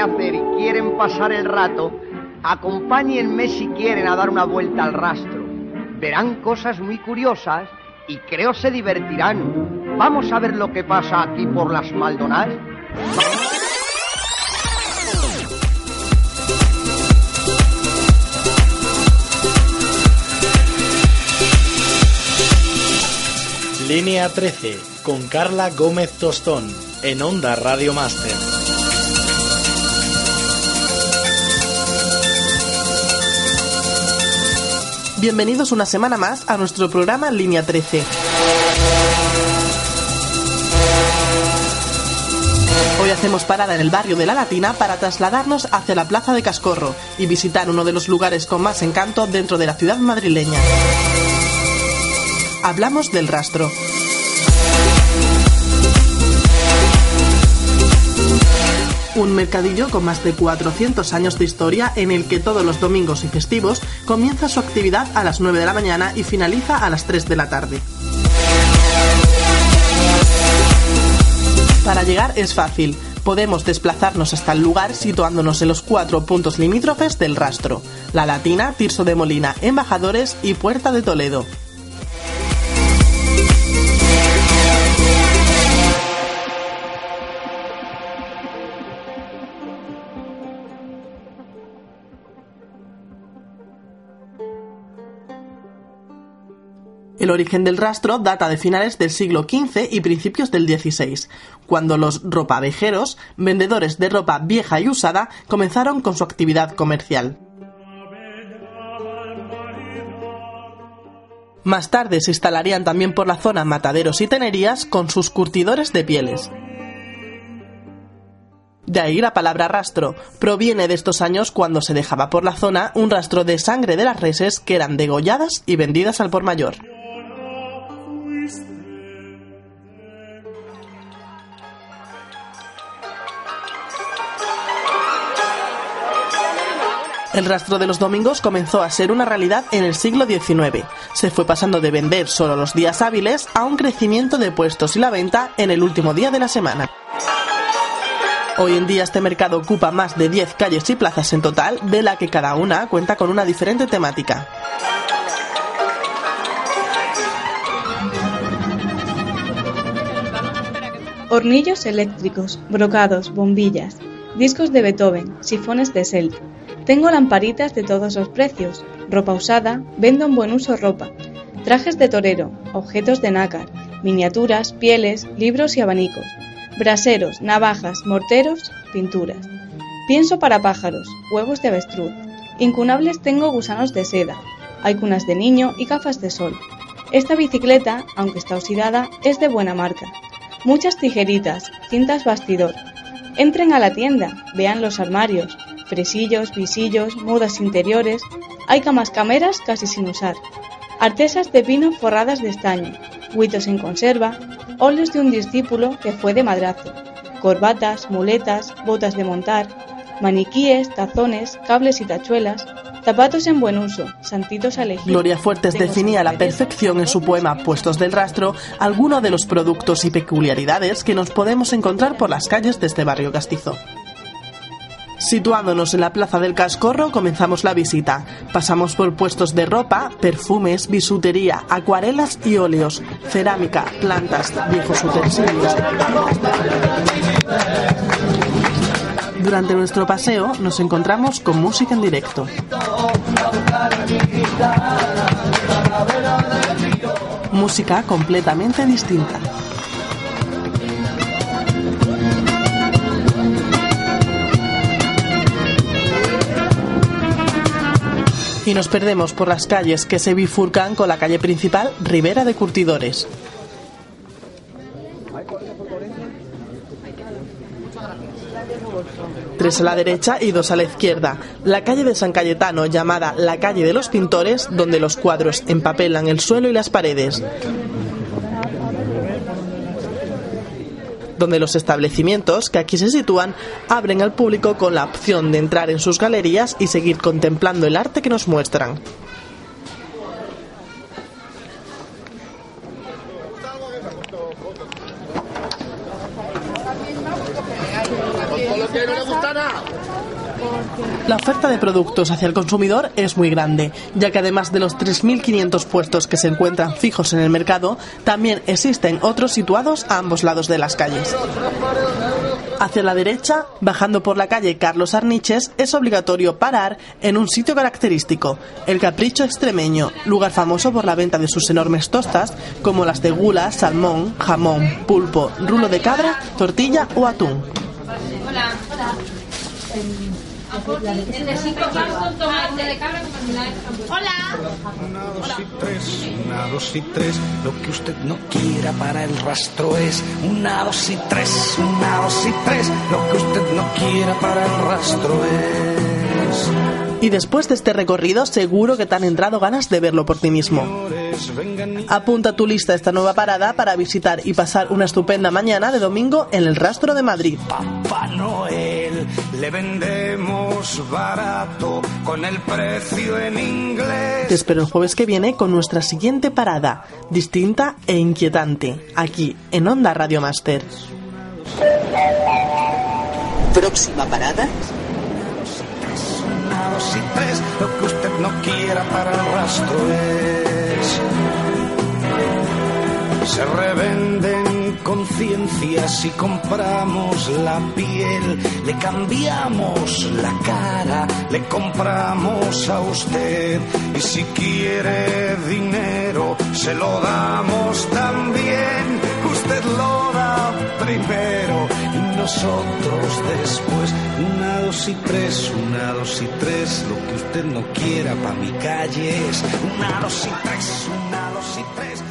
hacer y quieren pasar el rato, acompáñenme si quieren a dar una vuelta al rastro. Verán cosas muy curiosas y creo se divertirán. Vamos a ver lo que pasa aquí por las Maldonas. Línea 13 con Carla Gómez Tostón en Onda Radio Master. Bienvenidos una semana más a nuestro programa Línea 13. Hoy hacemos parada en el barrio de La Latina para trasladarnos hacia la Plaza de Cascorro y visitar uno de los lugares con más encanto dentro de la ciudad madrileña. Hablamos del rastro. Un mercadillo con más de 400 años de historia en el que todos los domingos y festivos comienza su actividad a las 9 de la mañana y finaliza a las 3 de la tarde. Para llegar es fácil. Podemos desplazarnos hasta el lugar situándonos en los cuatro puntos limítrofes del rastro. La Latina, Tirso de Molina, Embajadores y Puerta de Toledo. El origen del rastro data de finales del siglo XV y principios del XVI, cuando los ropavejeros, vendedores de ropa vieja y usada, comenzaron con su actividad comercial. Más tarde se instalarían también por la zona mataderos y tenerías con sus curtidores de pieles. De ahí la palabra rastro. Proviene de estos años cuando se dejaba por la zona un rastro de sangre de las reses que eran degolladas y vendidas al por mayor. El rastro de los domingos comenzó a ser una realidad en el siglo XIX. Se fue pasando de vender solo los días hábiles a un crecimiento de puestos y la venta en el último día de la semana. Hoy en día este mercado ocupa más de 10 calles y plazas en total, de la que cada una cuenta con una diferente temática. Hornillos eléctricos, brocados, bombillas, discos de Beethoven, sifones de Selt. Tengo lamparitas de todos los precios, ropa usada, vendo en buen uso ropa, trajes de torero, objetos de nácar, miniaturas, pieles, libros y abanicos, braseros, navajas, morteros, pinturas. Pienso para pájaros, huevos de avestruz. Incunables tengo gusanos de seda. Hay cunas de niño y gafas de sol. Esta bicicleta, aunque está oxidada, es de buena marca. Muchas tijeritas, cintas bastidor. Entren a la tienda, vean los armarios, fresillos, visillos, mudas interiores. Hay camas cameras casi sin usar. Artesas de pino forradas de estaño, huitos en conserva, óleos de un discípulo que fue de madrazo, corbatas, muletas, botas de montar, maniquíes, tazones, cables y tachuelas, zapatos en buen uso, santitos a elegir. Gloria Fuertes definía a la perfección en su poema Puestos del Rastro algunos de los productos y peculiaridades que nos podemos encontrar por las calles de este barrio castizo. Situándonos en la Plaza del Cascorro, comenzamos la visita. Pasamos por puestos de ropa, perfumes, bisutería, acuarelas y óleos, cerámica, plantas, viejos utensilios. Durante nuestro paseo nos encontramos con música en directo. Música completamente distinta. Y nos perdemos por las calles que se bifurcan con la calle principal Ribera de Curtidores. Tres a la derecha y dos a la izquierda. La calle de San Cayetano, llamada la calle de los pintores, donde los cuadros empapelan el suelo y las paredes. donde los establecimientos que aquí se sitúan abren al público con la opción de entrar en sus galerías y seguir contemplando el arte que nos muestran. La oferta de productos hacia el consumidor es muy grande, ya que además de los 3.500 puestos que se encuentran fijos en el mercado, también existen otros situados a ambos lados de las calles. Hacia la derecha, bajando por la calle Carlos Arniches, es obligatorio parar en un sitio característico, el Capricho Extremeño, lugar famoso por la venta de sus enormes tostas, como las de gula, salmón, jamón, pulpo, rulo de cabra, tortilla o atún. Hola, hola. Hola. Una, dos y tres, una, dos y tres. Lo que usted no quiera para el rastro es una, dos y tres, una, dos y tres. Lo que usted no quiera para el rastro es. Y después de este recorrido, seguro que te han entrado ganas de verlo por ti mismo. Apunta a tu lista esta nueva parada para visitar y pasar una estupenda mañana de domingo en el Rastro de Madrid. Papá Noel, le vendemos barato con el precio en inglés. Te espero el jueves que viene con nuestra siguiente parada, distinta e inquietante, aquí en Onda Radio Master. Próxima parada. Una, dos y tres, lo que usted no quiera para el rastro es. Se revenden conciencias y compramos la piel, le cambiamos la cara, le compramos a usted. Y si quiere dinero, se lo damos también. Usted lo da primero y nosotros después. Una, dos y tres, una, dos y tres. Lo que usted no quiera pa' mi calle es una, dos y tres, una, dos y tres.